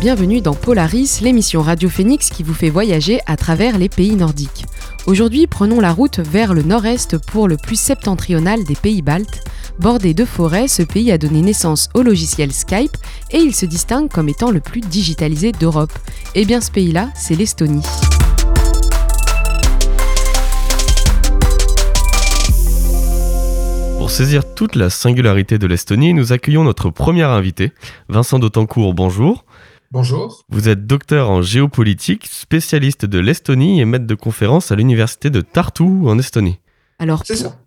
Bienvenue dans Polaris, l'émission Radio Phoenix qui vous fait voyager à travers les pays nordiques. Aujourd'hui, prenons la route vers le nord-est pour le plus septentrional des pays baltes. Bordé de forêts, ce pays a donné naissance au logiciel Skype et il se distingue comme étant le plus digitalisé d'Europe. Eh bien ce pays-là, c'est l'Estonie. Pour saisir toute la singularité de l'Estonie, nous accueillons notre premier invité, Vincent Dautancourt. Bonjour. Bonjour. Vous êtes docteur en géopolitique, spécialiste de l'Estonie et maître de conférence à l'université de Tartu en Estonie. Alors,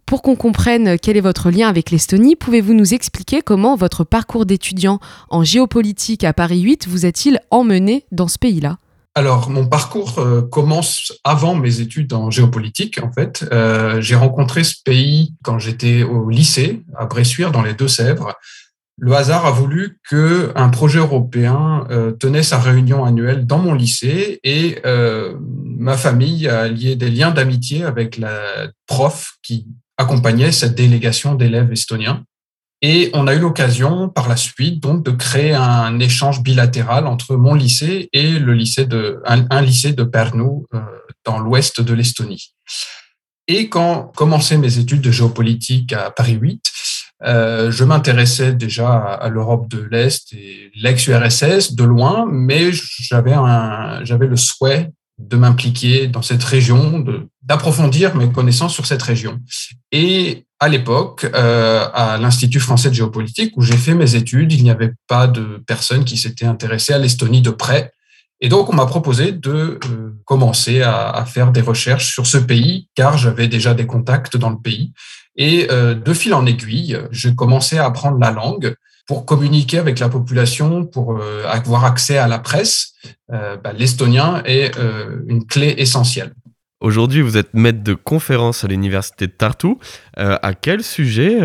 pour, qu'on comprenne quel est votre lien avec l'Estonie, pouvez-vous nous expliquer comment votre parcours d'étudiant en géopolitique à Paris 8 vous a-t-il emmené dans ce pays-là? Alors, mon parcours euh, commence avant mes études en géopolitique, en fait. Euh, j'ai rencontré ce pays quand j'étais au lycée, à Bressuire, dans les Deux-Sèvres. Le hasard a voulu que un projet européen euh, tenait sa réunion annuelle dans mon lycée et ma famille a lié des liens d'amitié avec la prof qui accompagnait cette délégation d'élèves estoniens. Et on a eu l'occasion par la suite donc de créer un échange bilatéral entre mon lycée et le lycée de un, lycée de Pärnu euh, dans l'ouest de l'Estonie. Et quand commençaient mes études de géopolitique à Paris 8, euh, je m'intéressais déjà à, l'Europe de l'Est et l'ex-URSS de loin, mais j'avais le souhait de m'impliquer dans cette région, d'approfondir mes connaissances sur cette région. Et à l'époque, euh, à l'Institut français de géopolitique, où j'ai fait mes études, il n'y avait pas de personnes qui s'étaient intéressées à l'Estonie de près. Et donc, on m'a proposé de euh, commencer à, faire des recherches sur ce pays, car j'avais déjà des contacts dans le pays. Et euh, de fil en aiguille, j'ai commencé à apprendre la langue pour communiquer avec la population, pour euh, avoir accès à la presse, euh, bah, l'estonien est une clé essentielle. Aujourd'hui, vous êtes maître de conférence à l'université de Tartu. à quel sujet,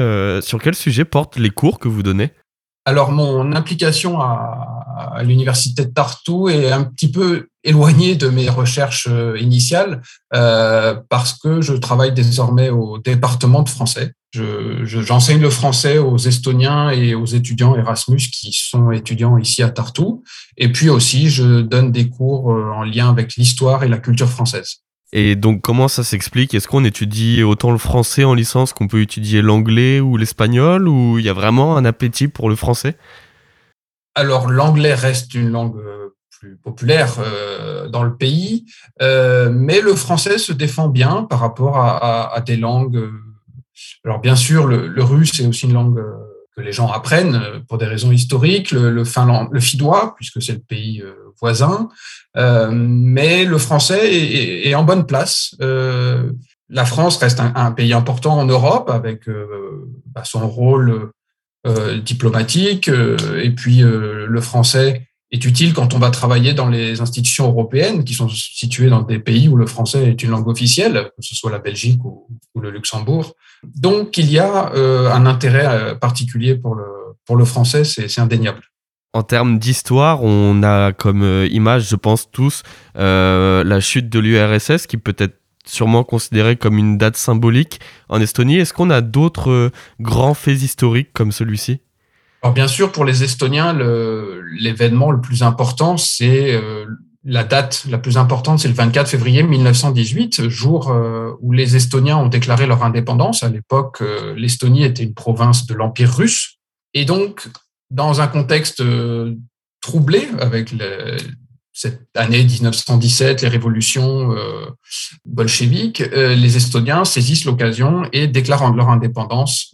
sur quel sujet portent les cours que vous donnez? Alors, mon implication à, l'université de Tartu est un petit peu éloignée de mes recherches initiales parce que je travaille désormais au département de français. J'enseigne le français aux Estoniens et aux étudiants Erasmus qui sont étudiants ici à Tartu. Et puis aussi, je donne des cours euh, en lien avec l'histoire et la culture française. Et donc, comment ça s'explique? Est-ce qu'on étudie autant le français en licence qu'on peut étudier l'anglais ou l'espagnol? Ou il y a vraiment un appétit pour le français? Alors, l'anglais reste une langue euh, plus populaire euh, dans le pays, mais le français se défend bien par rapport à, des langues alors bien sûr, le, russe est aussi une langue euh, que les gens apprennent euh, pour des raisons historiques, le, le, finland, le finnois, puisque c'est le pays euh, voisin, mais le français est, en bonne place. la France reste un, pays important en Europe avec bah, son rôle diplomatique, et puis le français est utile quand on va travailler dans les institutions européennes qui sont situées dans des pays où le français est une langue officielle, que ce soit la Belgique ou, le Luxembourg. Donc, il y a euh, un intérêt euh, particulier pour le, français, c'est indéniable. En termes d'histoire, on a comme euh, image, je pense tous, la chute de l'URSS qui peut être sûrement considérée comme une date symbolique en Estonie. Est-ce qu'on a d'autres grands faits historiques comme celui-ci? Alors bien sûr, pour les Estoniens, l'événement le, plus important, c'est euh, la date la plus importante, c'est le 24 février 1918, jour euh, où les Estoniens ont déclaré leur indépendance. À l'époque, euh, l'Estonie était une province de l'Empire russe. Et donc, dans un contexte troublé avec cette année 1917, les révolutions bolcheviques, les Estoniens saisissent l'occasion et déclarent leur indépendance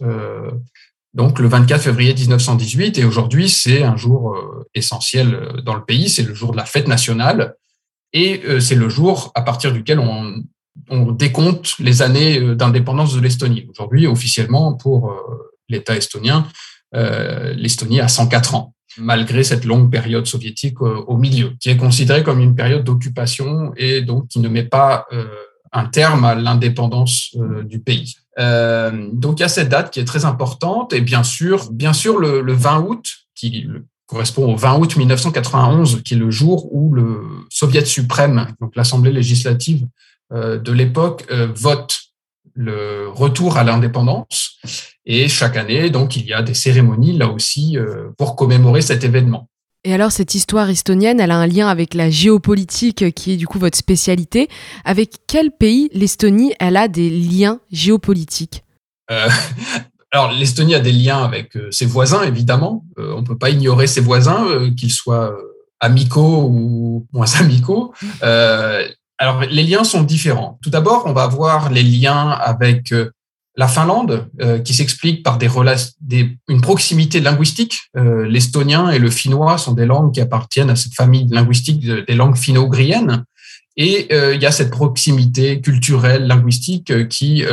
donc le 24 février 1918, et aujourd'hui c'est un jour euh, essentiel euh, dans le pays, c'est le jour de la fête nationale, et euh, c'est le jour à partir duquel on, décompte les années d'indépendance de l'Estonie. Aujourd'hui, officiellement, pour l'État estonien, l'Estonie a 104 ans, malgré cette longue période soviétique au milieu, qui est considérée comme une période d'occupation et donc qui ne met pas un terme à l'indépendance du pays. Euh, donc il y a cette date qui est très importante et bien sûr, bien sûr le, 20 août qui correspond au 20 août 1991, qui est le jour où le Soviet suprême, donc l'Assemblée législative euh, de l'époque, euh, vote le retour à l'indépendance. Et chaque année, donc, il y a des cérémonies là aussi pour commémorer cet événement. Et alors cette histoire estonienne, elle a un lien avec la géopolitique qui est du coup votre spécialité. Avec quel pays l'Estonie, elle a des liens géopolitiques? Alors l'Estonie a des liens avec ses voisins, évidemment. on ne peut pas ignorer ses voisins, qu'ils soient amicaux ou moins amicaux. alors les liens sont différents. Tout d'abord, on va avoir les liens avec la Finlande, euh, qui s'explique par des, des, une proximité linguistique. Euh, l'estonien et le finnois sont des langues qui appartiennent à cette famille linguistique des langues finno-ugriennes. Et euh, il y a cette proximité culturelle, linguistique qui,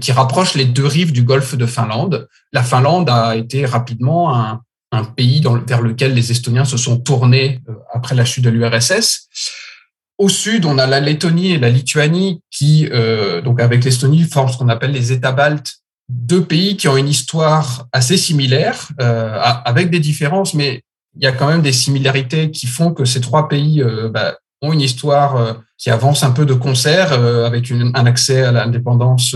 qui rapproche les deux rives du golfe de Finlande. La Finlande a été rapidement un, un pays dans, vers lequel les Estoniens se sont tournés après la chute de l'URSS. Au sud, on a la Lettonie et la Lituanie qui, euh, donc avec l'Estonie, forment ce qu'on appelle les États baltes, deux pays qui ont une histoire assez similaire, euh, avec des différences, mais il y a quand même des similarités qui font que ces trois pays euh, bah, ont une histoire qui avance un peu de concert, avec un accès à l'indépendance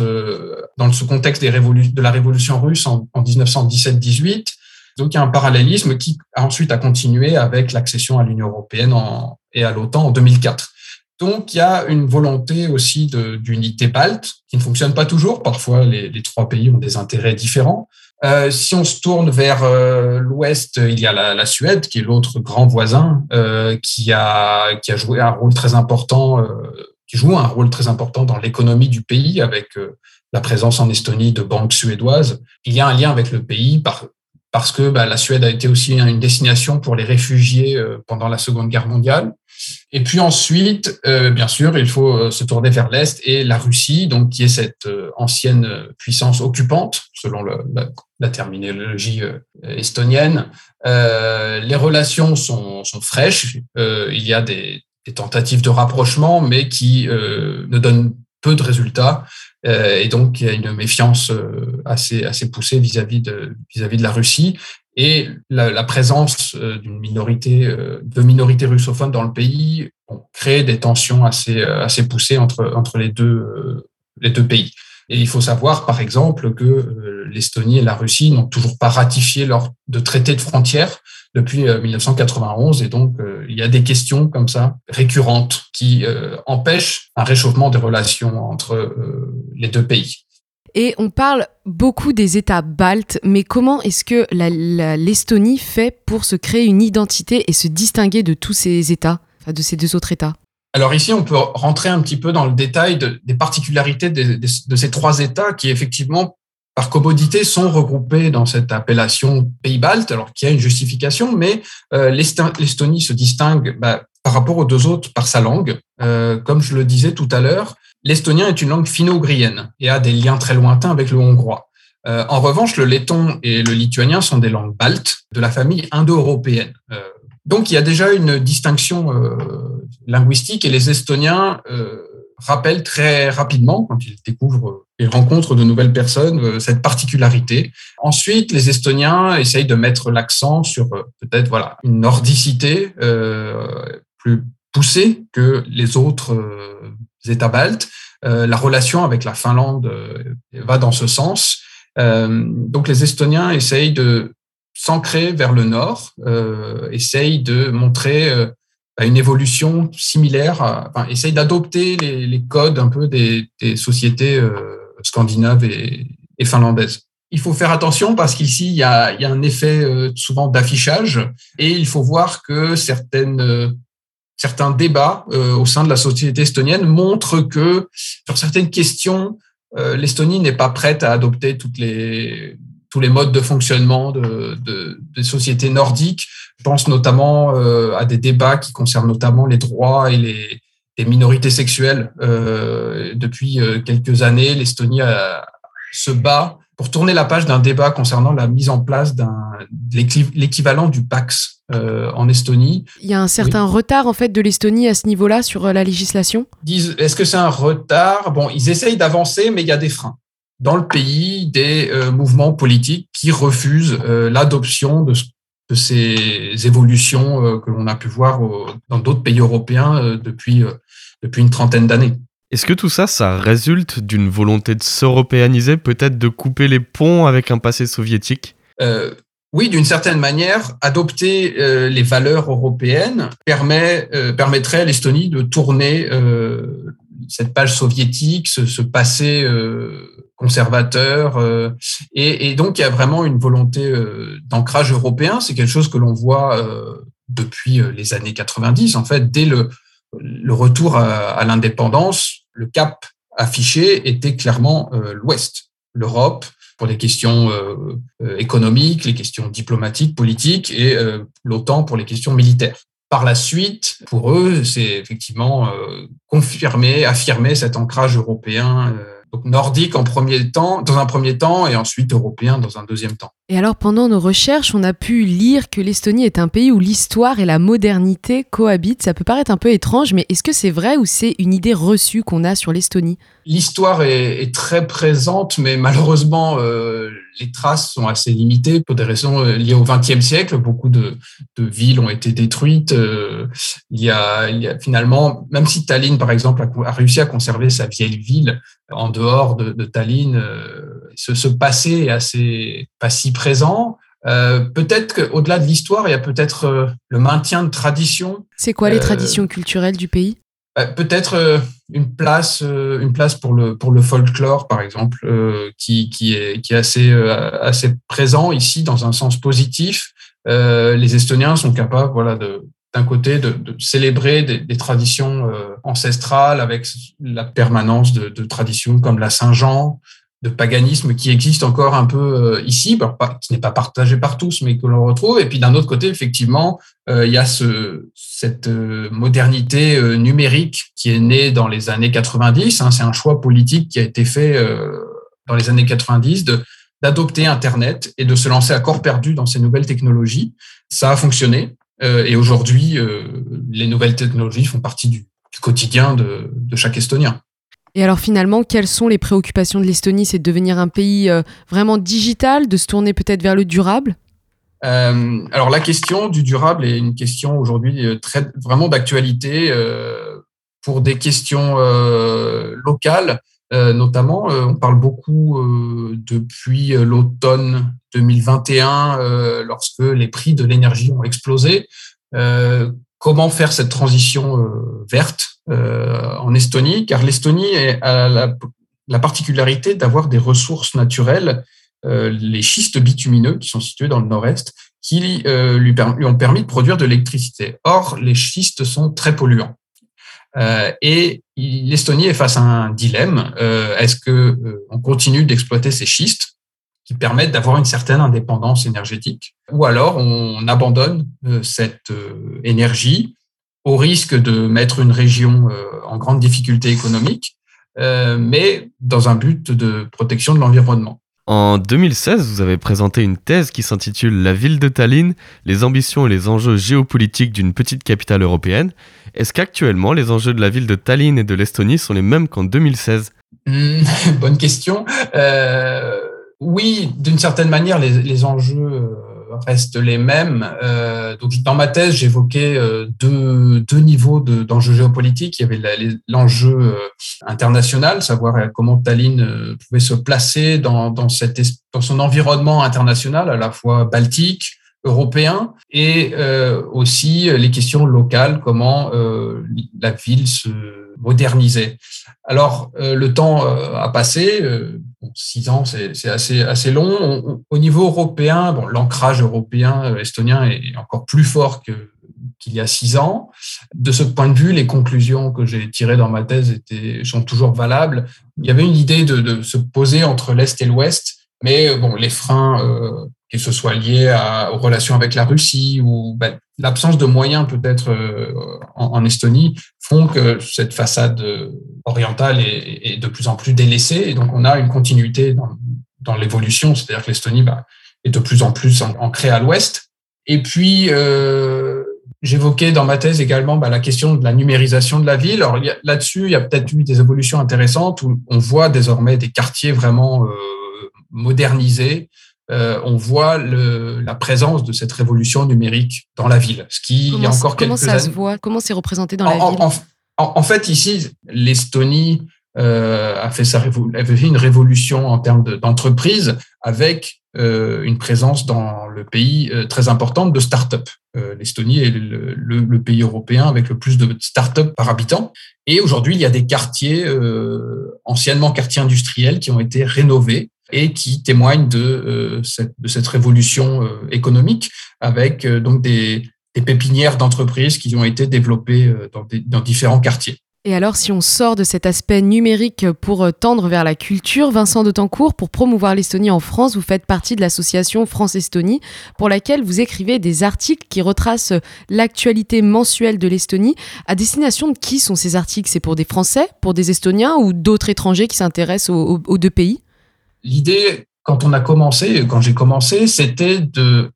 dans ce contexte des de la révolution russe en, 1917-18. Donc il y a un parallélisme qui ensuite a continué avec l'accession à l'Union européenne et à l'OTAN en 2004. Donc, il y a une volonté aussi d'unité balte qui ne fonctionne pas toujours. Parfois, les, trois pays ont des intérêts différents. Euh, si on se tourne vers euh, l'ouest, il y a la, Suède, qui est l'autre grand voisin, euh, qui, a, joué un rôle très important, qui joue un rôle très important dans l'économie du pays avec la présence en Estonie de banques suédoises. Il y a un lien avec le pays par, parce que bah, la Suède a été aussi une destination pour les réfugiés pendant la Seconde Guerre mondiale. Et puis ensuite, euh, bien sûr, il faut euh, se tourner vers l'Est et la Russie, donc qui est cette euh, ancienne puissance occupante, selon la, terminologie estonienne. les relations sont, fraîches. il y a des, tentatives de rapprochement, mais qui ne donnent peu de résultats. et donc, il y a une méfiance assez, assez poussée vis-à-vis de, vis-à-vis de la Russie et la, présence euh, d'une minorité, euh, de minorités russophones dans le pays crée des tensions assez, euh, assez poussées entre, entre les, deux, les deux pays. Et il faut savoir, par exemple, que l'Estonie et la Russie n'ont toujours pas ratifié leur de traité de frontières depuis 1991. Et donc, il y a des questions comme ça récurrentes qui empêchent un réchauffement des relations entre les deux pays. Et on parle beaucoup des États baltes, mais comment est-ce que l'Estonie fait pour se créer une identité et se distinguer de tous ces États, de ces deux autres États? Alors ici, on peut rentrer un petit peu dans le détail des particularités de, ces trois États qui, effectivement, par commodité, sont regroupés dans cette appellation pays baltes, alors qu'il y a une justification, mais euh, l'Estonie se distingue bah, par rapport aux deux autres par sa langue. Euh, comme je le disais tout à l'heure, l'estonien est une langue finno-ugrienne et a des liens très lointains avec le hongrois. Euh, en revanche, le letton et le lituanien sont des langues baltes de la famille indo-européenne. Euh, donc, il y a déjà une distinction euh, linguistique et les Estoniens rappellent très rapidement, quand ils découvrent et rencontrent de nouvelles personnes, cette particularité. Ensuite, les Estoniens essayent de mettre l'accent sur peut-être voilà une nordicité plus poussée que les autres États baltes. Euh, la relation avec la Finlande euh, va dans ce sens. Euh, donc les Estoniens essayent de s'ancrer vers le nord, essayent de montrer une évolution similaire, enfin, essayent d'adopter les, codes un peu des, sociétés scandinaves et, finlandaises. Il faut faire attention parce qu'ici, il y a, un effet souvent d'affichage et il faut voir que certaines certains débats euh, au sein de la société estonienne montrent que sur certaines questions, euh, l'Estonie n'est pas prête à adopter toutes les, tous les modes de fonctionnement de, de, des sociétés nordiques. Je pense notamment euh, à des débats qui concernent notamment les droits et les, les minorités sexuelles. depuis quelques années, l'Estonie se bat pour tourner la page d'un débat concernant la mise en place d'un l'équivalent du Pax euh, en Estonie. Il y a un certain retard en fait de l'Estonie à ce niveau-là sur euh, la législation? Est-ce que c'est un retard? Bon, ils essayent d'avancer, mais il y a des freins dans le pays, des euh, mouvements politiques qui refusent l'adoption de, de, ces évolutions que l'on a pu voir dans d'autres pays européens depuis depuis une trentaine d'années. Est-ce que tout ça, ça résulte d'une volonté de s'européaniser, peut-être de couper les ponts avec un passé soviétique? Euh, Oui, d'une certaine manière, adopter euh, les valeurs européennes permet, euh, permettrait à l'Estonie de tourner cette page soviétique, ce, passé conservateur. Et, donc, il y a vraiment une volonté d'ancrage européen. C'est quelque chose que l'on voit depuis les années 90. En fait, dès le, retour à l'indépendance, le cap affiché était clairement l'Ouest, l'Europe, pour les questions euh, euh, économiques, les questions diplomatiques, politiques, et euh, l'OTAN pour les questions militaires. Par la suite, pour eux, c'est effectivement confirmer, affirmer cet ancrage européen donc nordique en premier temps, dans un premier temps, et ensuite européen dans un deuxième temps. Et alors, pendant nos recherches, on a pu lire que l'Estonie est un pays où l'histoire et la modernité cohabitent. Ça peut paraître un peu étrange, mais est-ce que c'est vrai ou c'est une idée reçue qu'on a sur l'Estonie? L'histoire est, très présente, mais malheureusement, euh, les traces sont assez limitées pour des raisons euh, liées au XXe siècle. Beaucoup de, villes ont été détruites. Euh, il, y a, finalement, même si Tallinn, par exemple, a, réussi à conserver sa vieille ville en dehors de, Tallinn, ce, passé est assez pas si présent. peut-être qu'au-delà de l'histoire, il y a peut-être le maintien de traditions. C'est quoi les traditions culturelles du pays? Peut-être une place, euh, une place pour le pour le folklore par exemple, euh, qui, qui est qui est assez euh, assez présent ici dans un sens positif. les Estoniens sont capables, voilà, de d'un côté de, de, célébrer des, des traditions ancestrales avec la permanence de, de traditions comme la Saint-Jean, de paganisme qui existe encore un peu euh, ici, qui n'est pas partagé par tous, mais que l'on retrouve. Et puis d'un autre côté, effectivement, euh, il y a ce, cette euh, modernité numérique qui est née dans les années 90. Hein. C'est un choix politique qui a été fait dans les années 90 de d'adopter Internet et de se lancer à corps perdu dans ces nouvelles technologies. Ça a fonctionné. et aujourd'hui, les nouvelles technologies font partie du, quotidien de chaque Estonien. Et alors finalement, quelles sont les préoccupations de l'Estonie C'est de devenir un pays euh, vraiment digital, de se tourner peut-être vers le durable? Euh, Alors la question du durable est une question aujourd'hui euh, vraiment d'actualité pour des questions locales. notamment, on parle beaucoup depuis l'automne 2021, lorsque les prix de l'énergie ont explosé. Comment faire cette transition verte euh, en Estonie, car l'Estonie a la, particularité d'avoir des ressources naturelles, euh, les schistes bitumineux qui sont situés dans le nord-est, qui euh, lui, ont permis de produire de l'électricité. Or, les schistes sont très polluants. et l'Estonie est face à un dilemme. Est-ce que on continue d'exploiter ces schistes qui permettent d'avoir une certaine indépendance énergétique, ou alors on abandonne cette énergie au risque de mettre une région euh, en grande difficulté économique, euh, mais dans un but de protection de l'environnement. En 2016, vous avez présenté une thèse qui s'intitule La ville de Tallinn, les ambitions et les enjeux géopolitiques d'une petite capitale européenne. Est-ce qu'actuellement les enjeux de la ville de Tallinn et de l'Estonie sont les mêmes qu'en 2016 hmm, Bonne question. Euh, oui, d'une certaine manière, les, les enjeux restent les mêmes. Euh, donc, dans ma thèse, j'évoquais euh, deux, deux niveaux d'enjeux géopolitiques. Il y avait l'enjeu euh, international, savoir comment Tallinn pouvait se placer dans, dans, dans son environnement international, à la fois baltique, européen, et aussi les questions locales, comment la ville se modernisait. Alors, le temps a passé six ans, c'est assez, assez long. au niveau européen, bon, l'ancrage européen euh, estonien est encore plus fort qu'il y a six ans. De ce point de vue, les conclusions que j'ai tirées dans ma thèse étaient, sont toujours valables. Il y avait une idée de, se poser entre l'Est et l'Ouest, mais bon, les freins, euh, que ce soit liés à, aux relations avec la Russie ou ben, l'absence de moyens peut-être euh, en, Estonie, font que cette façade orientale est, de plus en plus délaissée. Et donc, on a une continuité dans, l'évolution, c'est-à-dire que l'Estonie bah, est de plus en plus ancrée à l'ouest. Et puis, euh, j'évoquais dans ma thèse également bah, la question de la numérisation de la ville. Alors là-dessus, il y a peut-être eu des évolutions intéressantes où on voit désormais des quartiers vraiment euh, modernisés. Euh, on voit le, la présence de cette révolution numérique dans la ville. Ce qui, comment, il y a encore comment ça se voit? Comment c'est représenté dans la ville? en, fait, ici, l'Estonie a fait sa une révolution en termes d'entreprise avec une présence dans le pays très importante de start-up. L'Estonie est le, le, pays européen avec le plus de start-up par habitant. Et aujourd'hui, il y a des quartiers anciennement quartiers industriels qui ont été rénovés et qui témoignent de, euh, cette, de cette, révolution euh, économique avec euh, donc des, des pépinières d'entreprises qui ont été développées dans, dans différents quartiers. Et alors, si on sort de cet aspect numérique pour tendre vers la culture, Vincent de Tancourt, pour promouvoir l'Estonie en France, vous faites partie de l'association France-Estonie, pour laquelle vous écrivez des articles qui retracent l'actualité mensuelle de l'Estonie. À destination de qui sont ces articles? C'est pour des Français, pour des Estoniens ou d'autres étrangers qui s'intéressent aux deux pays? L'idée, quand on a commencé, quand j'ai commencé, c'était de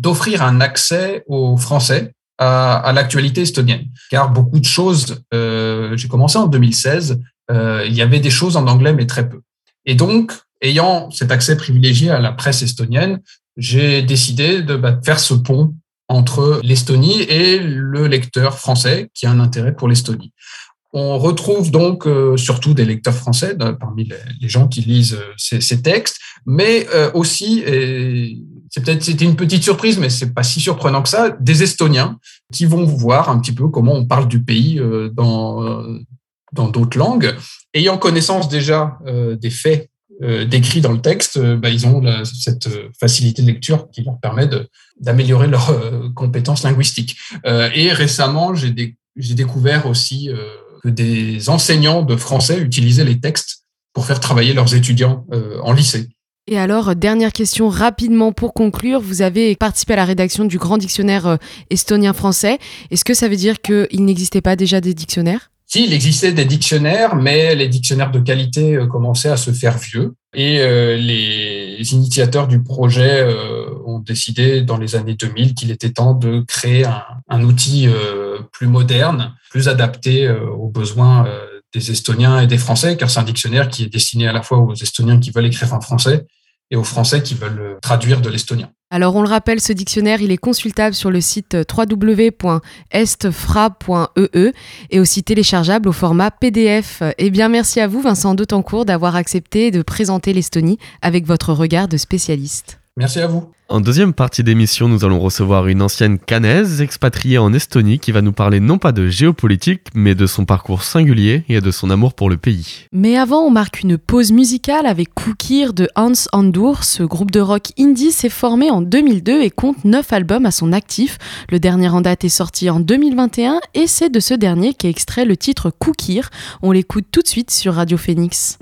d'offrir un accès aux Français à, l'actualité estonienne. Car beaucoup de choses, euh, j'ai commencé en 2016, euh, il y avait des choses en anglais, mais très peu. Et donc, ayant cet accès privilégié à la presse estonienne, j'ai décidé de bah, faire ce pont entre l'Estonie et le lecteur français qui a un intérêt pour l'Estonie. On retrouve donc euh, surtout des lecteurs français parmi les, gens qui lisent euh, ces, textes, mais euh, aussi, c'est peut-être c'était une petite surprise, mais c'est pas si surprenant que ça, des Estoniens qui vont voir un petit peu comment on parle du pays dans dans d'autres langues, ayant connaissance déjà des faits décrits dans le texte, bah, ils ont cette facilité de lecture qui leur permet d'améliorer leurs compétences linguistiques. et récemment, j'ai découvert aussi que des enseignants de français utilisaient les textes pour faire travailler leurs étudiants euh, en lycée. Et alors, dernière question rapidement pour conclure. Vous avez participé à la rédaction du grand dictionnaire euh, estonien-français. Est-ce que ça veut dire qu'il n'existait pas déjà des dictionnaires? Si, il existait des dictionnaires, mais les dictionnaires de qualité euh, commençaient à se faire vieux. Et les initiateurs du projet ont décidé dans les années 2000 qu'il était temps de créer un, outil plus moderne, plus adapté euh, aux besoins euh, des Estoniens et des Français, car c'est un dictionnaire qui est destiné à la fois aux Estoniens qui veulent écrire en français et aux Français qui veulent euh, traduire de l'estonien. Alors on le rappelle, ce dictionnaire, il est consultable sur le site www.estfra.ee et aussi téléchargeable au format PDF. Eh bien merci à vous Vincent Dautancourt d'avoir accepté de présenter l'Estonie avec votre regard de spécialiste. Merci à vous. En deuxième partie d'émission, nous allons recevoir une ancienne canaise expatriée en Estonie qui va nous parler non pas de géopolitique, mais de son parcours singulier et de son amour pour le pays. Mais avant, on marque une pause musicale avec Koukir de Hans Andur. Ce groupe de rock indie s'est formé en 2002 et compte 9 albums à son actif. Le dernier en date est sorti en 2021 et c'est de ce dernier qu'est extrait le titre Koukir. On l'écoute tout de suite sur Radio Phoenix.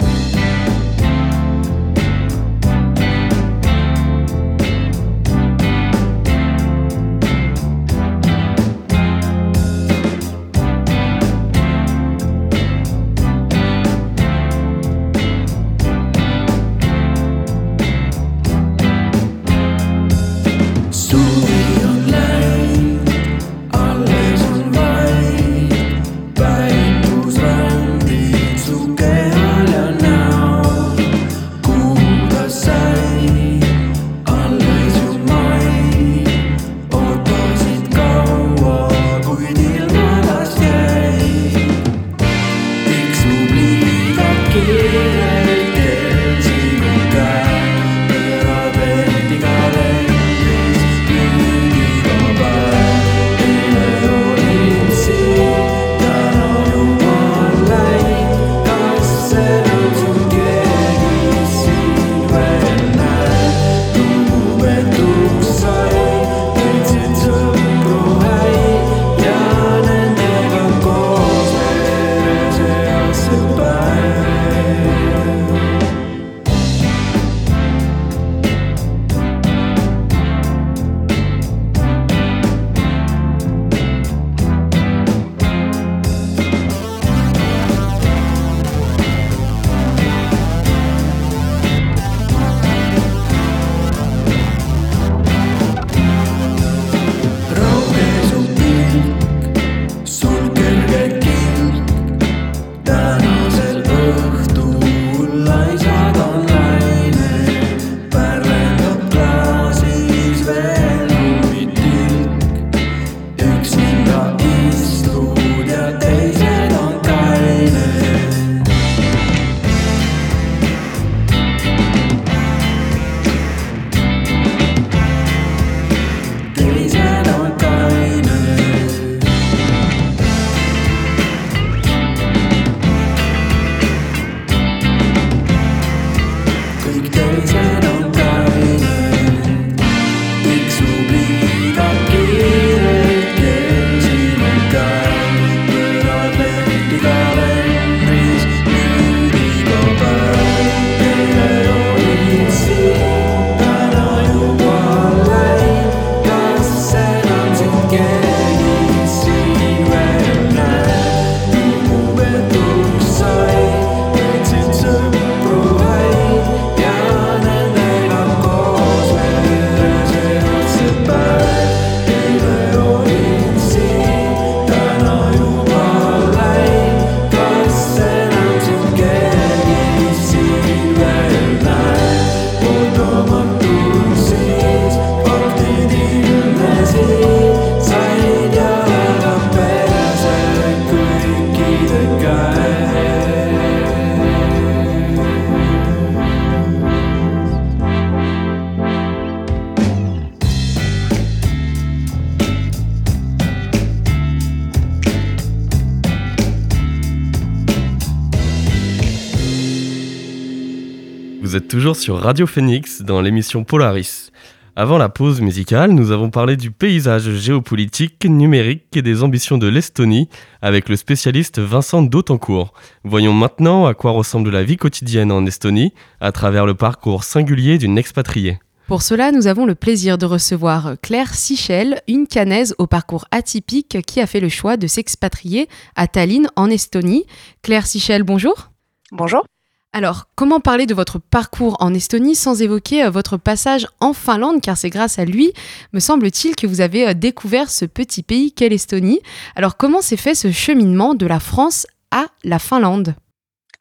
Êtes toujours sur Radio Phoenix dans l'émission Polaris. Avant la pause musicale, nous avons parlé du paysage géopolitique, numérique et des ambitions de l'Estonie avec le spécialiste Vincent Dautencourt. Voyons maintenant à quoi ressemble la vie quotidienne en Estonie à travers le parcours singulier d'une expatriée. Pour cela, nous avons le plaisir de recevoir Claire Sichel, une canaise au parcours atypique qui a fait le choix de s'expatrier à Tallinn en Estonie. Claire Sichel, bonjour. Bonjour. Alors, comment parler de votre parcours en Estonie sans évoquer euh, votre passage en Finlande, car c'est grâce à lui, me semble-t-il, que vous avez euh, découvert ce petit pays qu'est l'Estonie. Alors, comment s'est fait ce cheminement de la France à la Finlande?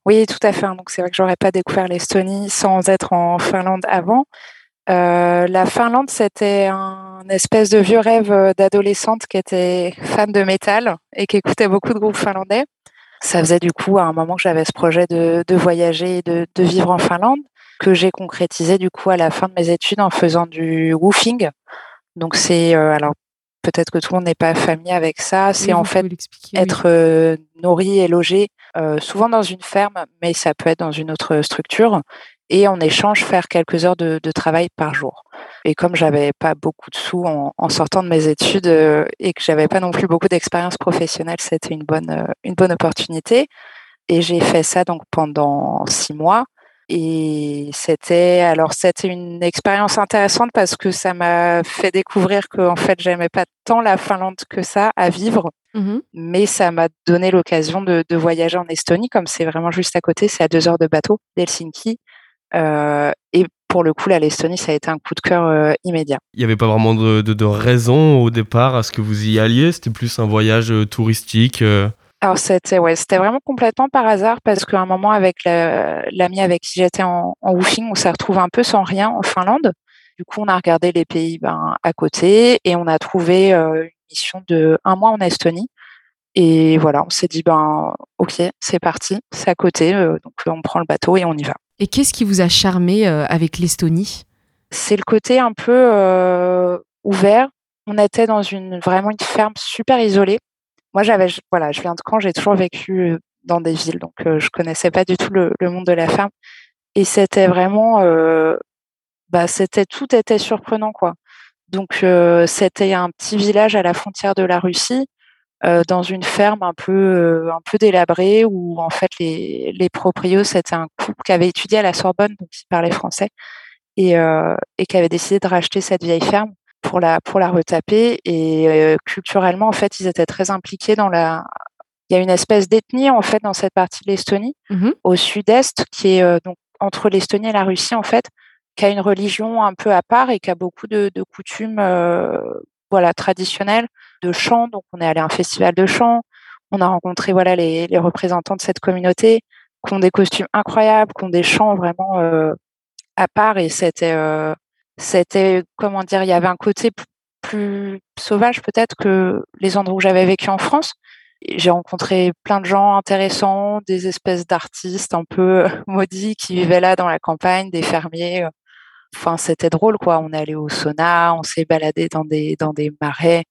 Oui, tout à fait. Donc, c'est vrai que j'aurais pas découvert l'Estonie sans être en Finlande avant. Euh, la Finlande, c'était un espèce de vieux rêve d'adolescente qui était fan de métal et qui écoutait beaucoup de groupes finlandais ça faisait du coup à un moment que j'avais ce projet de, de voyager et de, de, vivre en Finlande que j'ai concrétisé du coup à la fin de mes études en faisant du woofing. Donc c'est euh, alors peut-être que tout le monde n'est pas familier avec ça. C'est en fait être euh, nourri et logé euh, souvent dans une ferme, mais ça peut être dans une autre structure et en échange faire quelques heures de, de travail par jour. Et comme j'avais pas beaucoup de sous en, en sortant de mes études euh, et que j'avais pas non plus beaucoup d'expérience professionnelle, c'était une bonne euh, une bonne opportunité. Et j'ai fait ça donc pendant six mois. Et c'était alors c'était une expérience intéressante parce que ça m'a fait découvrir que en fait j'aimais pas tant la Finlande que ça à vivre, mmh mais ça m'a donné l'occasion de, de, voyager en Estonie comme c'est vraiment juste à côté, c'est à deux heures de bateau d'Helsinki et pour le coup, l'Estonie, ça a été un coup de cœur euh, immédiat. Il n'y avait pas vraiment de, de, de, raison au départ à ce que vous y alliez? C'était plus un voyage euh, touristique alors c'était ouais, vraiment complètement par hasard parce qu'à un moment avec l'ami avec qui j'étais en, en woofing, on s'est retrouvé un peu sans rien en Finlande. Du coup, on a regardé les pays ben, à côté et on a trouvé une mission de un mois en Estonie. Et voilà, on s'est dit ben ok, c'est parti, c'est à côté, donc on prend le bateau et on y va. Et qu'est-ce qui vous a charmé euh, avec l'Estonie? C'est le côté un peu euh, ouvert. On était dans une vraiment une ferme super isolée. Moi, j'avais voilà, je viens de Caen, j'ai toujours vécu euh, dans des villes, donc euh, je connaissais pas du tout le, monde de la ferme. Et c'était vraiment, bah, c'était tout était surprenant quoi. Donc c'était un petit village à la frontière de la Russie euh, dans une ferme un peu euh, un peu délabrée où en fait les les proprios c'était un couple qui avait étudié à la Sorbonne donc qui parlait français et euh, et qui avait décidé de racheter cette vieille ferme pour la pour la retaper et culturellement en fait ils étaient très impliqués dans la il y a une espèce d'ethnie en fait dans cette partie de l'Estonie mmh au sud-est qui est euh, donc entre l'Estonie et la Russie en fait qui a une religion un peu à part et qui a beaucoup de, de coutumes voilà traditionnelles de chant. Donc, on est allé à un festival de chant. On a rencontré voilà les, les représentants de cette communauté qui ont des costumes incroyables, qui ont des chants vraiment euh, à part. Et c'était, euh, c'était comment dire, il y avait un côté plus sauvage peut-être que les endroits où j'avais vécu en France. J'ai rencontré plein de gens intéressants, des espèces d'artistes un peu maudits qui vivaient là dans la campagne, des fermiers. Enfin, c'était drôle, quoi. On est allé au sauna, on s'est baladé dans des, dans des marais,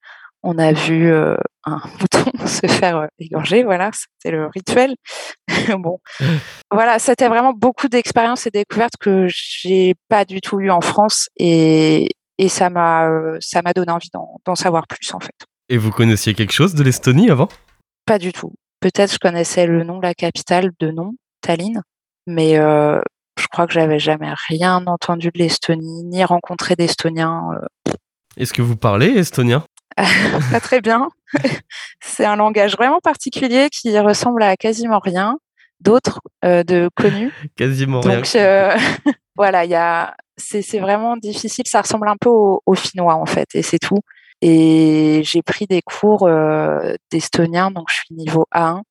on a vu euh, un mouton se faire euh, égorger, voilà, c'était le rituel. bon, voilà, c'était vraiment beaucoup d'expériences et découvertes que j'ai pas du tout eu en France et, et ça m'a euh, ça m'a donné envie d'en savoir plus en fait. Et vous connaissiez quelque chose de l'Estonie avant? Pas du tout. Peut-être je connaissais le nom de la capitale de nom, Tallinn, mais je crois que j'avais jamais rien entendu de l'Estonie, ni rencontré d'Estoniens. Est-ce que vous parlez estonien? Pas très bien. c'est un langage vraiment particulier qui ressemble à quasiment rien d'autres euh, de connus. Quasiment Donc, rien. Euh, voilà, il y a, c'est, c'est vraiment difficile. Ça ressemble un peu au, au finnois en fait, et c'est tout. Et j'ai pris des cours euh, d'estonien, donc je suis niveau A1,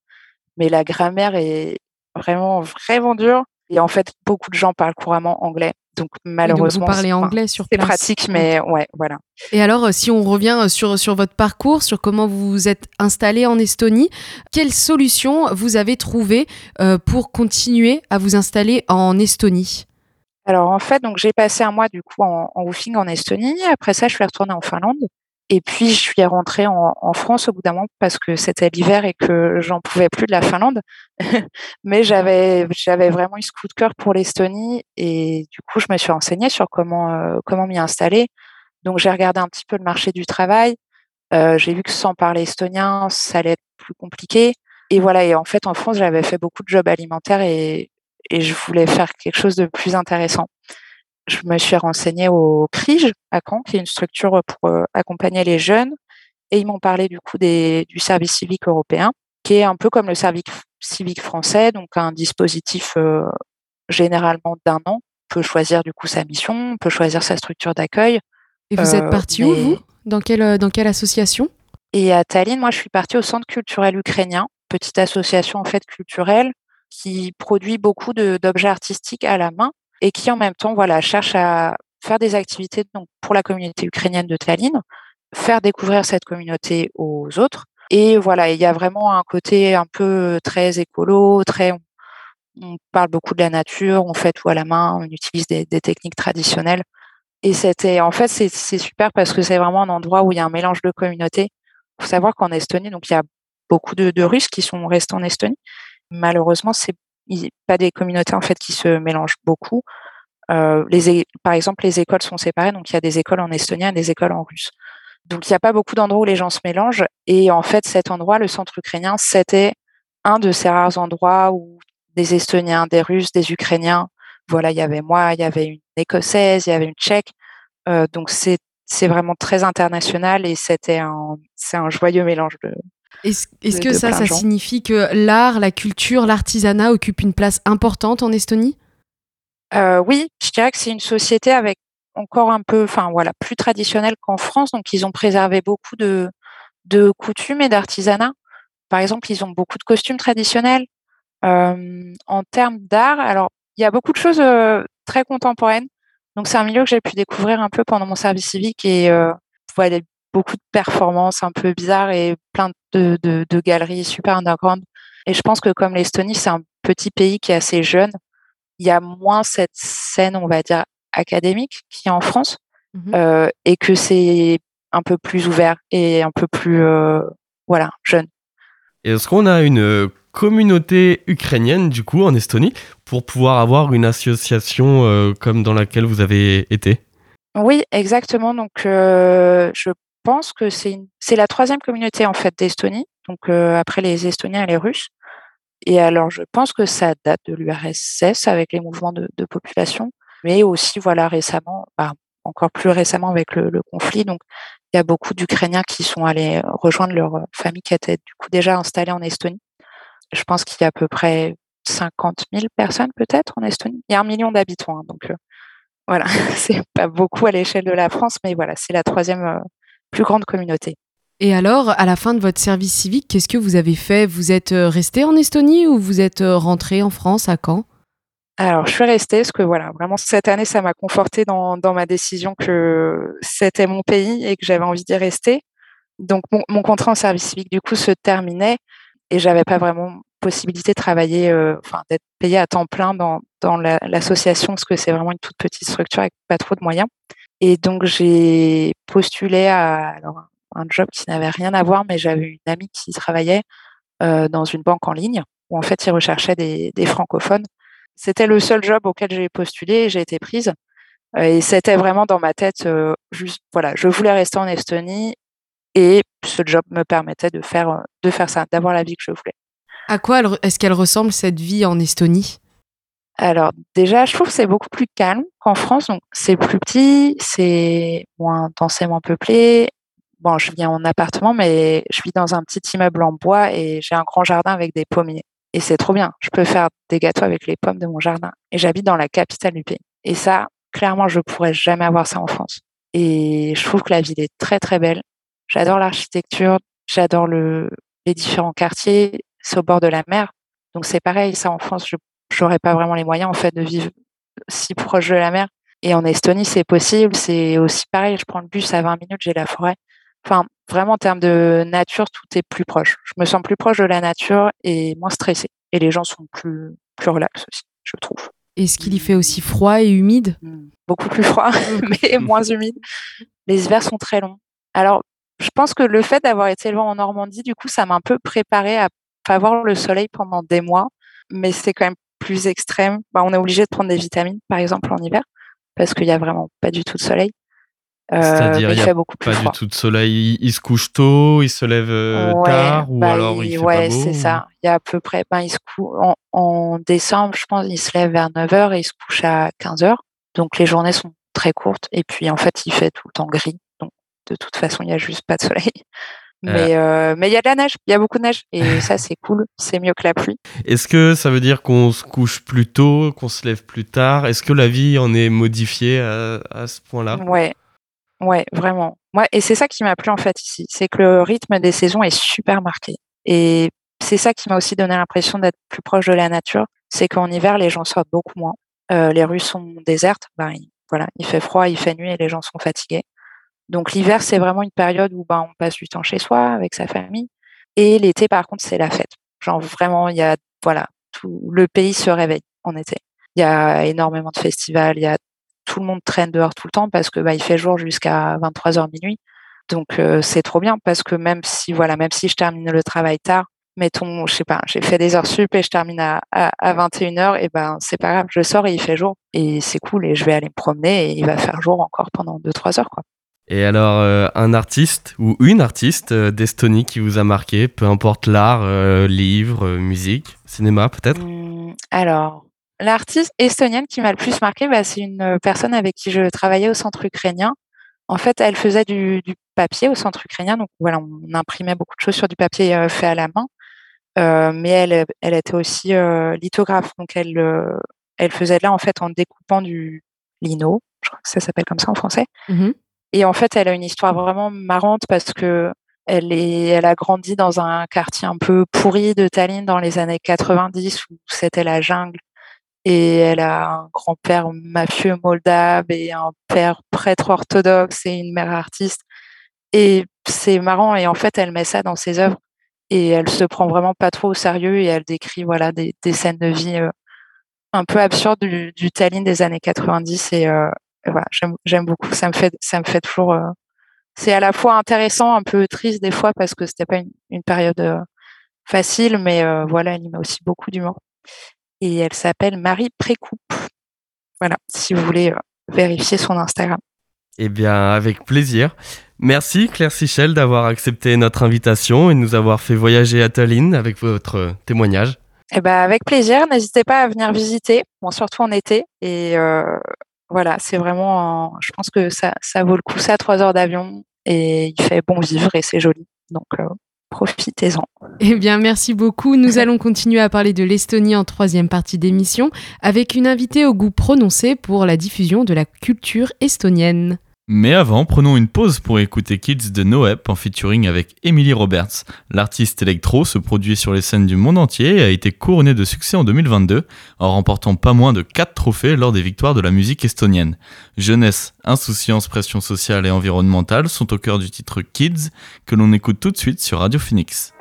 mais la grammaire est vraiment vraiment dure. Et en fait, beaucoup de gens parlent couramment anglais. Donc malheureusement, donc vous parlez anglais sur C'est pratique, mais ouais, voilà. Et alors, si on revient sur, sur votre parcours, sur comment vous vous êtes installé en Estonie, quelles solutions vous avez trouvées euh, pour continuer à vous installer en Estonie? Alors en fait, donc j'ai passé un mois du coup en, en woofing en Estonie. Après ça, je suis retournée en Finlande. Et puis, je suis rentrée en, France au bout d'un moment parce que c'était l'hiver et que j'en pouvais plus de la Finlande. Mais j'avais, j'avais vraiment eu ce coup de cœur pour l'Estonie et du coup, je me suis renseignée sur comment, euh, comment m'y installer. Donc, j'ai regardé un petit peu le marché du travail. Euh, j'ai vu que sans parler estonien, ça allait être plus compliqué. Et voilà. Et en fait, en France, j'avais fait beaucoup de jobs alimentaires et, et je voulais faire quelque chose de plus intéressant je me suis renseignée au CRIGE à Caen, qui est une structure pour euh, accompagner les jeunes. Et ils m'ont parlé du coup des, du service civique européen, qui est un peu comme le service civique français, donc un dispositif euh, généralement d'un an. On peut choisir du coup sa mission, on peut choisir sa structure d'accueil. Et vous êtes euh, parti où, vous? Dans quelle, dans quelle association? Et à Tallinn, moi, je suis partie au Centre culturel ukrainien, petite association en fait culturelle qui produit beaucoup d'objets artistiques à la main et qui en même temps voilà cherche à faire des activités donc pour la communauté ukrainienne de Tallinn, faire découvrir cette communauté aux autres. Et voilà, il y a vraiment un côté un peu très écolo, très on parle beaucoup de la nature, on fait tout à la main, on utilise des, techniques traditionnelles. Et c'était en fait c'est super parce que c'est vraiment un endroit où il y a un mélange de communautés. Il faut savoir qu'en Estonie, donc il y a beaucoup de, de Russes qui sont restés en Estonie. Malheureusement, c'est pas des communautés en fait qui se mélangent beaucoup. Euh, les, par exemple, les écoles sont séparées, donc il y a des écoles en estonien et des écoles en russe. Donc il n'y a pas beaucoup d'endroits où les gens se mélangent. Et en fait, cet endroit, le centre ukrainien, c'était un de ces rares endroits où des Estoniens, des Russes, des Ukrainiens, voilà, il y avait moi, il y avait une Écossaise, il y avait une Tchèque. Euh, donc c'est c'est vraiment très international et c'était un c'est un joyeux mélange de, est-ce que ça, ça signifie que l'art, la culture, l'artisanat occupent une place importante en Estonie? Euh, Oui, je dirais que c'est une société avec encore un peu, enfin voilà, plus traditionnelle qu'en France. Donc, ils ont préservé beaucoup de, de coutumes et d'artisanat. Par exemple, ils ont beaucoup de costumes traditionnels. Euh, en termes d'art, alors il y a beaucoup de choses euh, très contemporaines. Donc, c'est un milieu que j'ai pu découvrir un peu pendant mon service civique et voilà, beaucoup de performances un peu bizarres et plein de, de, galeries super underground. Et je pense que comme l'Estonie, c'est un petit pays qui est assez jeune, il y a moins cette scène, on va dire, académique qui est en France, mmh euh, et que c'est un peu plus ouvert et un peu plus, euh, voilà, jeune. Est-ce qu'on a une communauté ukrainienne, du coup, en Estonie, pour pouvoir avoir une association euh, comme dans laquelle vous avez été? Oui, exactement. Donc, je pense que c'est c'est la troisième communauté en fait d'Estonie, donc euh, après les Estoniens et les Russes. Et alors, je pense que ça date de l'URSS avec les mouvements de, population, mais aussi voilà récemment, bah, encore plus récemment avec le, conflit. Donc, il y a beaucoup d'Ukrainiens qui sont allés rejoindre leur famille qui était du coup déjà installée en Estonie. Je pense qu'il y a à peu près 50 000 personnes peut-être en Estonie. Il y a un million d'habitants, hein, donc euh, voilà, c'est pas beaucoup à l'échelle de la France, mais voilà, c'est la troisième euh, plus grande communauté. Et alors, à la fin de votre service civique, qu'est-ce que vous avez fait? Vous êtes euh, resté en Estonie ou vous êtes euh, rentré en France à Caen alors, je suis restée parce que voilà, vraiment cette année, ça m'a conforté dans, dans, ma décision que c'était mon pays et que j'avais envie d'y rester. Donc, mon, contrat en service civique, du coup, se terminait et j'avais pas vraiment possibilité de travailler, euh, enfin, d'être payée à temps plein dans, dans l'association parce que c'est vraiment une toute petite structure avec pas trop de moyens. Et donc, j'ai postulé à un job qui n'avait rien à voir, mais j'avais une amie qui travaillait dans une banque en ligne où en fait, ils recherchaient des, francophones. C'était le seul job auquel j'ai postulé et j'ai été prise. Et c'était vraiment dans ma tête, voilà, je voulais rester en Estonie et ce job me permettait de faire, de faire ça, d'avoir la vie que je voulais. À quoi est-ce qu'elle ressemble cette vie en Estonie? Alors déjà, je trouve que c'est beaucoup plus calme qu'en France. Donc c'est plus petit, c'est moins densément peuplé. Bon, je vis en appartement, mais je vis dans un petit immeuble en bois et j'ai un grand jardin avec des pommiers. Et c'est trop bien. Je peux faire des gâteaux avec les pommes de mon jardin. Et j'habite dans la capitale du pays. Et ça, clairement, je pourrais jamais avoir ça en France. Et je trouve que la ville est très très belle. J'adore l'architecture, j'adore le, les différents quartiers. C'est au bord de la mer. Donc c'est pareil, ça en France, je j'aurais pas vraiment les moyens en fait de vivre si proche de la mer. Et en Estonie, c'est possible. C'est aussi pareil. Je prends le bus à 20 minutes, j'ai la forêt. Enfin, vraiment en termes de nature, tout est plus proche. Je me sens plus proche de la nature et moins stressée. Et les gens sont plus plus relax aussi, je trouve. Est-ce qu'il y fait aussi froid et humide? Mmh. Beaucoup plus froid, mais moins humide. Les hivers sont très longs. Alors, je pense que le fait d'avoir été élevé en Normandie, du coup, ça m'a un peu préparé à pas voir le soleil pendant des mois, mais c'est quand même plus extrême. Bah, on est obligé de prendre des vitamines, par exemple, en hiver, parce qu'il y a vraiment pas du tout de soleil. Euh, C'est-à-dire il n'y a beaucoup plus pas du tout de soleil. Il, se couche tôt, il se lève euh, tard, ou bah, alors il, fait Ouais, c'est ça. Il y a à peu près. Ben, il se en, en, décembre, je pense, il se lève vers 9h et il se couche à 15h. Donc les journées sont très courtes. Et puis en fait, il fait tout le temps gris. Donc de toute façon, il n'y a juste pas de soleil. Mais euh, mais il y a de la neige, il y a beaucoup de neige et ça c'est cool, c'est mieux que la pluie. Est-ce que ça veut dire qu'on se couche plus tôt, qu'on se lève plus tard? Est-ce que la vie en est modifiée à, à ce point-là? Ouais, ouais, vraiment. Ouais, et c'est ça qui m'a plu en fait ici, c'est que le rythme des saisons est super marqué. Et c'est ça qui m'a aussi donné l'impression d'être plus proche de la nature, c'est qu'en hiver les gens sortent beaucoup moins, euh, les rues sont désertes, ben, voilà, il fait froid, il fait nuit et les gens sont fatigués. Donc l'hiver, c'est vraiment une période où ben, on passe du temps chez soi, avec sa famille. Et l'été, par contre, c'est la fête. Genre vraiment, il y a, voilà, le pays se réveille en été. Il y a énormément de festivals, il y a tout le monde traîne dehors tout le temps parce que bah, il fait jour jusqu'à 23h minuit. Donc euh, c'est trop bien parce que même si voilà, même si je termine le travail tard, mettons, je sais pas, j'ai fait des heures sup et je termine à, à, 21h, et ben c'est pas grave, je sors et il fait jour et c'est cool et je vais aller me promener et il va faire jour encore pendant 2-3 heures quoi. Et alors, euh, un artiste ou une artiste euh, d'Estonie qui vous a marqué, peu importe l'art, euh, livre, musique, cinéma peut-être? Mmh, Alors, l'artiste estonienne qui m'a le plus marqué, bah, c'est une personne avec qui je travaillais au centre ukrainien. En fait, elle faisait du, du, papier au centre ukrainien, donc voilà, on imprimait beaucoup de choses sur du papier fait à la main. mais elle, elle était aussi lithographe, donc elle, elle faisait là en fait en découpant du lino, je crois que ça s'appelle comme ça en français. Mmh et en fait, elle a une histoire vraiment marrante parce que elle, est, elle a grandi dans un quartier un peu pourri de Tallinn dans les années 90 où c'était la jungle. Et elle a un grand-père mafieux moldave et un père prêtre orthodoxe et une mère artiste. Et c'est marrant. Et en fait, elle met ça dans ses œuvres et elle se prend vraiment pas trop au sérieux et elle décrit voilà des, scènes de vie euh, un peu absurdes du, du Tallinn des années 90 et, euh, voilà, j'aime beaucoup. Ça me fait, ça me fait toujours. Euh, c'est à la fois intéressant, un peu triste des fois parce que c'était pas une, période euh, facile, mais euh, voilà, elle y met aussi beaucoup d'humour. Et elle s'appelle Marie Précoupe. Voilà, si vous voulez vérifier son Instagram. Eh bien, avec plaisir. Merci Claire Sichel d'avoir accepté notre invitation et de nous avoir fait voyager à Tallinn avec votre témoignage. Eh ben, avec plaisir. N'hésitez pas à venir visiter, bon, surtout en été. Et voilà, c'est vraiment, je pense que ça, ça vaut le coup. À trois heures d'avion et il fait bon vivre et c'est joli. Donc, euh, profitez-en. Eh bien, merci beaucoup. Nous allons continuer à parler de l'Estonie en troisième partie d'émission avec une invitée au goût prononcé pour la diffusion de la culture estonienne. Mais avant, prenons une pause pour écouter Kids de Noep en featuring avec Emily Roberts. L'artiste électro se produit sur les scènes du monde entier et a été couronné de succès en 2022 en remportant pas moins de 4 trophées lors des victoires de la musique estonienne. Jeunesse, insouciance, pression sociale et environnementale sont au cœur du titre Kids que l'on écoute tout de suite sur Radio Phoenix.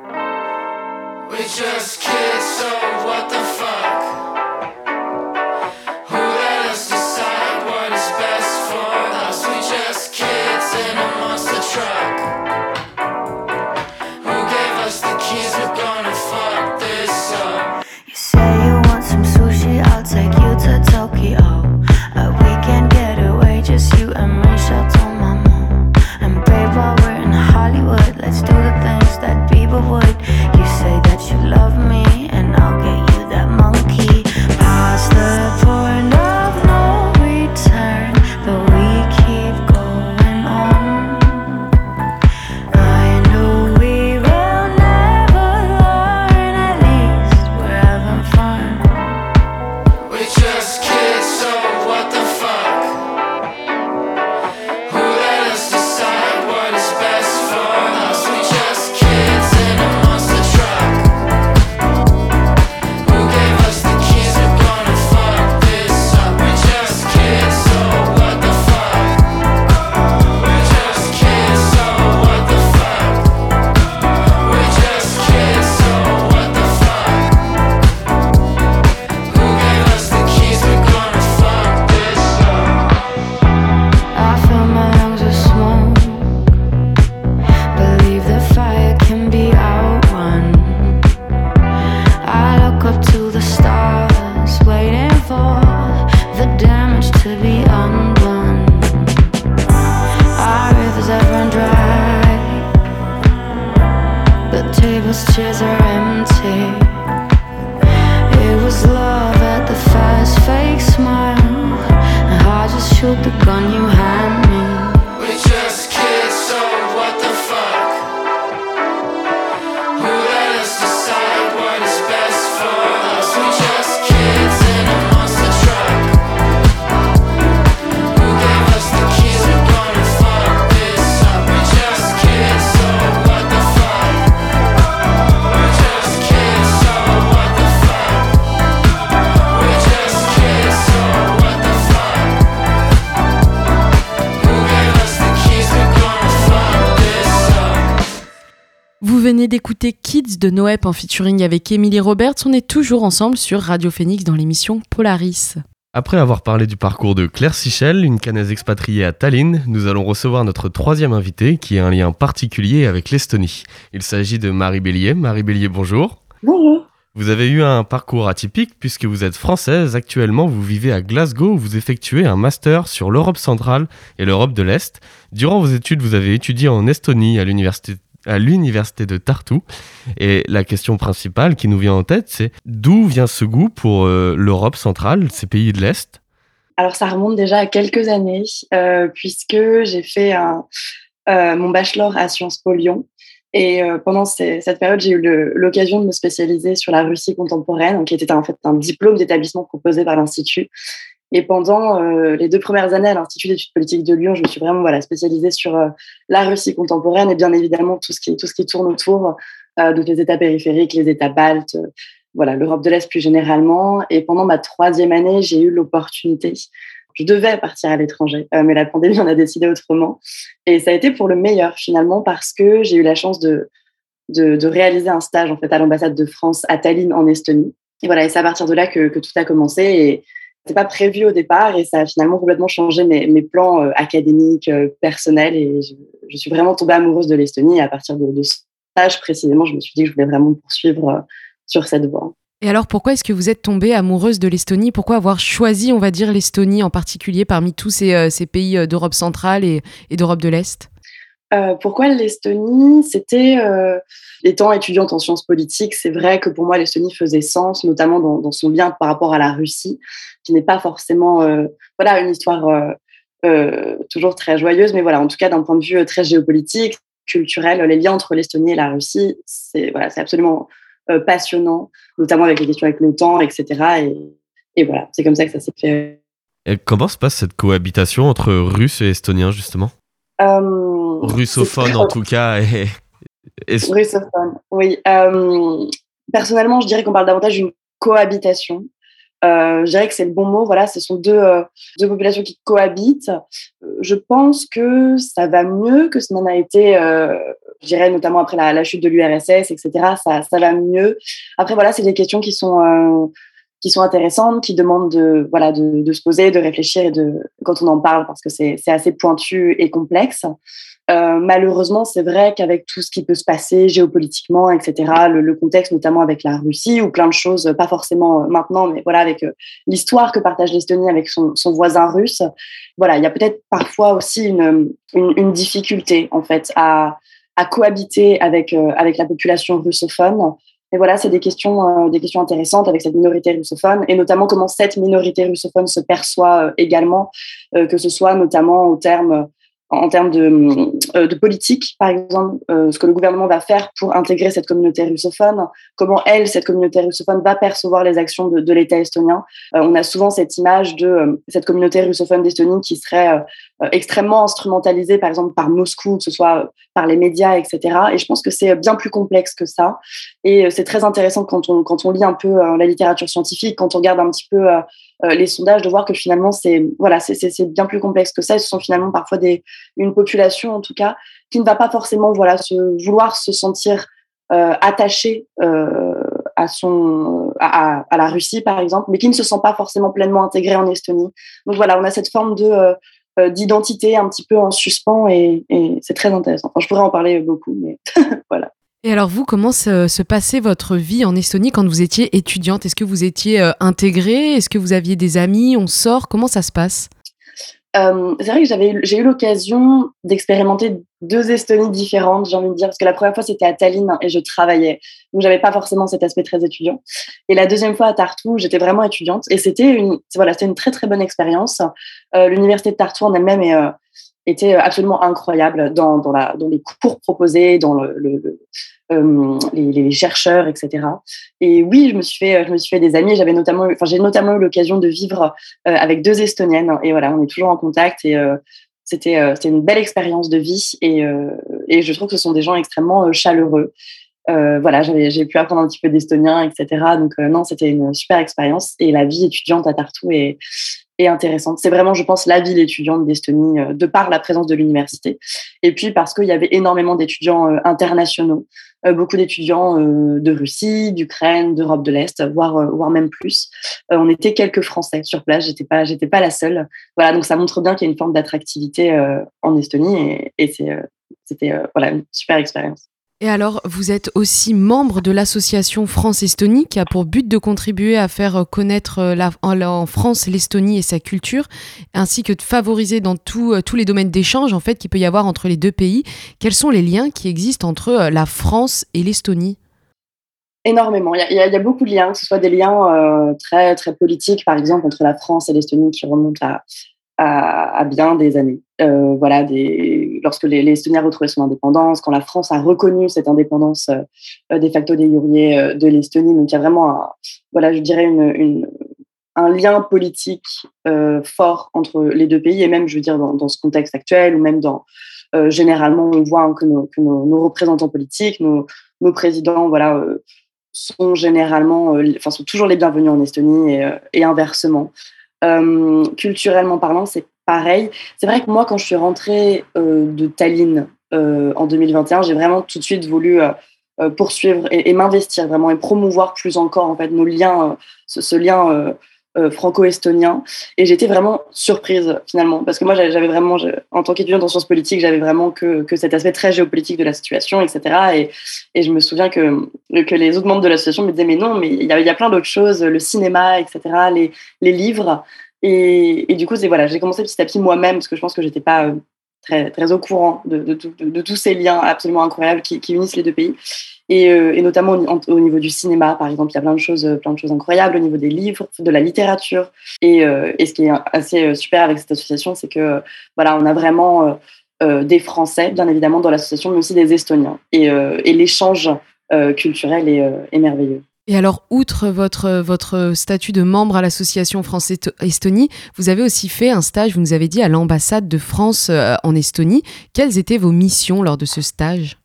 De Noep en featuring avec Emily Roberts. On est toujours ensemble sur Radio Phoenix dans l'émission Polaris. Après avoir parlé du parcours de Claire Sichel, une canaise expatriée à Tallinn, nous allons recevoir notre troisième invité qui a un lien particulier avec l'Estonie. Il s'agit de Marie Bélier. Marie Bélier, bonjour. Bonjour. Vous avez eu un parcours atypique puisque vous êtes française. Actuellement, vous vivez à Glasgow où vous effectuez un master sur l'Europe centrale et l'Europe de l'Est. Durant vos études, vous avez étudié en Estonie à l'université à l'université de Tartu. Et la question principale qui nous vient en tête, c'est d'où vient ce goût pour euh, l'Europe centrale, ces pays de l'Est? Alors ça remonte déjà à quelques années, euh, puisque j'ai fait euh, mon bachelor à Sciences Po Lyon. Et pendant cette période, j'ai eu l'occasion de me spécialiser sur la Russie contemporaine, qui était en fait un diplôme d'établissement proposé par l'Institut. Et pendant euh, les deux premières années à l'Institut d'études politiques de Lyon, je me suis vraiment voilà, spécialisée sur euh, la Russie contemporaine et bien évidemment tout ce qui, tout ce qui tourne autour euh, de les États périphériques, les États baltes, voilà, l'Europe de l'Est plus généralement. Et pendant ma troisième année, j'ai eu l'opportunité. Je devais partir à l'étranger, mais la pandémie en a décidé autrement. Et ça a été pour le meilleur finalement parce que j'ai eu la chance de, de, réaliser un stage en fait à l'ambassade de France à Tallinn en Estonie. Et voilà, c'est à partir de là que, que tout a commencé. Et, n'était pas prévu au départ et ça a finalement complètement changé mes, plans euh, académiques, euh, personnels et je, suis vraiment tombée amoureuse de l'Estonie. Et à partir de, ce stage précisément, je me suis dit que je voulais vraiment poursuivre euh, sur cette voie. Et alors, pourquoi est-ce que vous êtes tombée amoureuse de l'Estonie? Pourquoi avoir choisi, on va dire, l'Estonie en particulier parmi tous ces, pays d'Europe centrale et d'Europe de l'Est? Euh, pourquoi l'Estonie? C'était, euh, étant étudiante en sciences politiques, c'est vrai que pour moi l'Estonie faisait sens, notamment dans, son lien par rapport à la Russie, qui n'est pas forcément, euh, voilà, une histoire toujours très joyeuse, mais voilà, en tout cas d'un point de vue très géopolitique, culturel, les liens entre l'Estonie et la Russie, c'est voilà, absolument passionnant, notamment avec les questions avec l'OTAN, etc. Et, et voilà, c'est comme ça que ça s'est fait. Et comment se passe cette cohabitation entre Russes et Estoniens justement? euh, Russophone en tout cas. Et... Russophone, oui. Euh, personnellement, je dirais qu'on parle davantage d'une cohabitation. Euh, je dirais que c'est le bon mot. Voilà, ce sont deux, deux populations qui cohabitent. Je pense que ça va mieux que ce n'en a été, je dirais notamment après la, la chute de l'URSS, etc. Ça, ça, va mieux. Après, voilà, c'est des questions qui sont qui sont intéressantes, qui demandent de, voilà, de, se poser, de réfléchir et de, quand on en parle, parce que c'est assez pointu et complexe. Euh, malheureusement, c'est vrai qu'avec tout ce qui peut se passer géopolitiquement, etc., le, contexte notamment avec la Russie ou plein de choses, pas forcément euh, maintenant, mais voilà, avec euh, l'histoire que partage l'Estonie avec son, voisin russe, voilà, il y a peut-être parfois aussi une, une, difficulté en fait à, à cohabiter avec, avec la population russophone et voilà, c'est des questions, euh, des questions intéressantes avec cette minorité russophone et notamment comment cette minorité russophone se perçoit euh, également, euh, que ce soit notamment au terme en termes de, euh, de, politique, par exemple, euh, ce que le gouvernement va faire pour intégrer cette communauté russophone, comment elle, cette communauté russophone, va percevoir les actions de, l'État estonien. Euh, on a souvent cette image de cette communauté russophone d'Estonie qui serait extrêmement instrumentalisée, par exemple, par Moscou, que ce soit par les médias, etc. Et je pense que c'est bien plus complexe que ça. Et c'est très intéressant quand on, quand on lit un peu la littérature scientifique, quand on regarde un petit peu les sondages, de voir que finalement, c'est voilà, c'est bien plus complexe que ça. Ce sont finalement parfois des, une population, en tout cas, qui ne va pas forcément voilà, se, vouloir se sentir euh, attachée euh, à, son, à, la Russie, par exemple, mais qui ne se sent pas forcément pleinement intégrée en Estonie. Donc voilà, on a cette forme de euh, d'identité un petit peu en suspens et, c'est très intéressant. Je pourrais en parler beaucoup, mais voilà. Et alors vous, comment se, passait votre vie en Estonie quand vous étiez étudiante? Est-ce que vous étiez euh, intégrée? Est-ce que vous aviez des amis? On sort? Comment ça se passe? Euh, c'est vrai que j'avais, j'ai eu l'occasion d'expérimenter deux Estonies différentes, j'ai envie de dire, parce que la première fois c'était à Tallinn et je travaillais, donc j'avais pas forcément cet aspect très étudiant. Et la deuxième fois à Tartu, j'étais vraiment étudiante. Et c'était une, voilà, c'était une très très bonne expérience. Euh, l'université de Tartu en elle-même était absolument incroyable dans, dans, la, dans les cours proposés, dans le, euh, les, chercheurs, etc. Et oui, je me suis fait, je me suis fait des amis. J'avais notamment, enfin, j'ai notamment eu l'occasion de vivre euh, avec deux Estoniennes. Et voilà, on est toujours en contact. Et euh, c'était, c'était une belle expérience de vie. Et, et je trouve que ce sont des gens extrêmement chaleureux. voilà, j'ai pu apprendre un petit peu d'estonien, etc. Donc non, c'était une super expérience. Et la vie étudiante à Tartu est, est intéressante. C'est vraiment, je pense, la ville étudiante d'Estonie, de par la présence de l'université. Et puis parce qu'il y avait énormément d'étudiants internationaux. Euh, beaucoup d'étudiants euh, de Russie, d'Ukraine, d'Europe de l'Est, voire, euh, voire même plus. on était quelques Français sur place, j'étais pas, j'étais pas la seule. Voilà, donc ça montre bien qu'il y a une forme d'attractivité en Estonie et, et c'était voilà, une super expérience. Et alors, vous êtes aussi membre de l'association France-Estonie qui a pour but de contribuer à faire connaître euh, la, en France l'Estonie et sa culture, ainsi que de favoriser dans euh, tous les domaines d'échange en fait qu'il peut y avoir entre les deux pays. Quels sont les liens qui existent entre euh, la France et l'Estonie? Énormément. Il y, a, beaucoup de liens, que ce soit des liens très très politiques, par exemple entre la France et l'Estonie, qui remontent à, à, bien des années. Euh, voilà, lorsque les, les Estoniens retrouvé son indépendance, quand la France a reconnu cette indépendance euh, de facto des euh, de l'Estonie. Donc il y a vraiment, un, voilà, je dirais un lien politique euh, fort entre les deux pays et même, je veux dire, dans, ce contexte actuel ou même dans généralement, on voit que, nos, que nos, représentants politiques, nos, présidents, voilà, sont généralement, enfin, sont toujours les bienvenus en Estonie et inversement. Euh, culturellement parlant, c'est pareil. C'est vrai que moi, quand je suis rentrée euh, de Tallinn euh, en 2021, j'ai vraiment tout de suite voulu poursuivre et, m'investir vraiment et promouvoir plus encore en fait nos liens, ce, lien franco-estonien. Et j'étais vraiment surprise finalement, parce que moi j'avais vraiment, en tant qu'étudiante en sciences politiques, j'avais vraiment que, que, cet aspect très géopolitique de la situation, etc. Et, et je me souviens que, que les autres membres de l'association me disaient mais non, mais il y a, y a, plein d'autres choses, le cinéma, etc., les, les livres. Et, du coup, c'est voilà, j'ai commencé petit à petit moi-même parce que je pense que j'étais pas euh, très, très au courant de, de, tous ces liens absolument incroyables qui, unissent les deux pays. Et, euh, notamment au, niveau du cinéma, par exemple, il y a plein de choses, plein de choses incroyables au niveau des livres, de la littérature. Et, euh, et ce qui est assez super avec cette association, c'est que voilà, on a vraiment des Français, bien évidemment, dans l'association, mais aussi des Estoniens. Et, l'échange culturel est merveilleux. Et alors, outre votre, votre statut de membre à l'association France-Estonie, vous avez aussi fait un stage, vous nous avez dit, à l'ambassade de France euh, en Estonie. Quelles étaient vos missions lors de ce stage?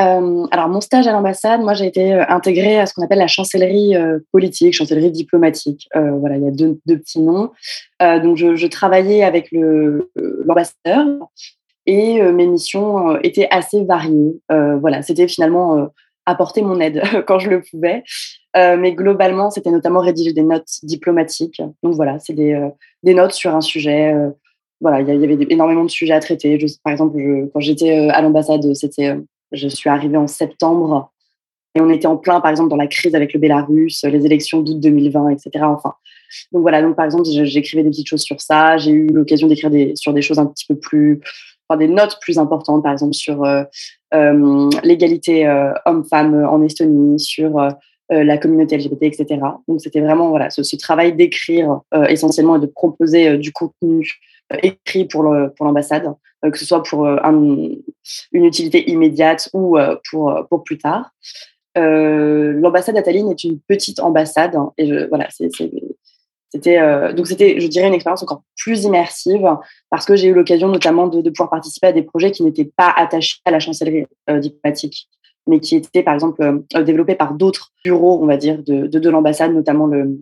Euh, alors mon stage à l'ambassade, moi j'ai été euh, intégrée à ce qu'on appelle la chancellerie politique, chancellerie diplomatique. voilà, il y a deux, petits noms. donc je, travaillais avec l'ambassadeur et mes missions étaient assez variées. voilà, c'était finalement apporter mon aide quand je le pouvais. Euh, mais globalement, c'était notamment rédiger des notes diplomatiques. Donc voilà, c'est des, euh, des, notes sur un sujet. Euh, voilà, il y, avait énormément de sujets à traiter. Par exemple, quand j'étais à l'ambassade, c'était, je suis arrivée en septembre et on était en plein, par exemple, dans la crise avec le Bélarus, les élections d'août 2020, etc. Enfin, donc voilà. Donc par exemple, j'écrivais des petites choses sur ça. J'ai eu l'occasion d'écrire des, sur des choses un petit peu plus des notes plus importantes, par exemple sur euh, euh, l'égalité euh, homme-femme en Estonie, sur la communauté LGBT, etc. Donc c'était vraiment voilà ce, travail d'écrire essentiellement et de proposer du contenu écrit pour l'ambassade, que ce soit pour une utilité immédiate ou pour, pour plus tard. l'ambassade à Tallinn est une petite ambassade hein, et voilà, c'est c'était euh, donc c'était, je dirais, une expérience encore plus immersive parce que j'ai eu l'occasion notamment de, pouvoir participer à des projets qui n'étaient pas attachés à la chancellerie euh, diplomatique, mais qui étaient par exemple euh, développés par d'autres bureaux, on va dire, de, de, l'ambassade, notamment le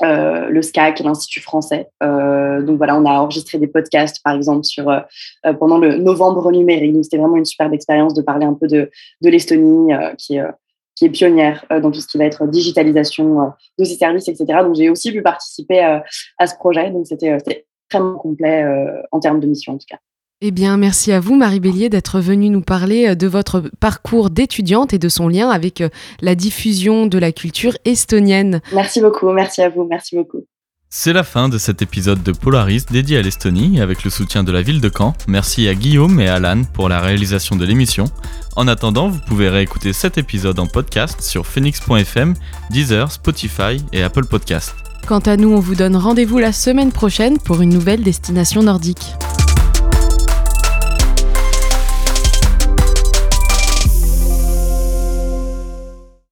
le SCAC, l'Institut français. donc voilà, on a enregistré des podcasts, par exemple, sur pendant le novembre numérique. C'était vraiment une superbe expérience de parler un peu de, de l'Estonie, qui qui est pionnière euh, dans tout ce qui va être digitalisation euh, de ces services, etc. Donc, j'ai aussi pu participer euh, à ce projet. Donc, c'était extrêmement complet en termes de mission, en tout cas. Eh bien, merci à vous, Marie Bélier, d'être venue nous parler de votre parcours d'étudiante et de son lien avec la diffusion de la culture estonienne. Merci beaucoup, merci à vous, merci beaucoup. C'est la fin de cet épisode de Polaris dédié à l'Estonie avec le soutien de la ville de Caen. Merci à Guillaume et Alan pour la réalisation de l'émission. En attendant, vous pouvez réécouter cet épisode en podcast sur phoenix.fm, Deezer, Spotify et Apple Podcast. Quant à nous, on vous donne rendez-vous la semaine prochaine pour une nouvelle destination nordique.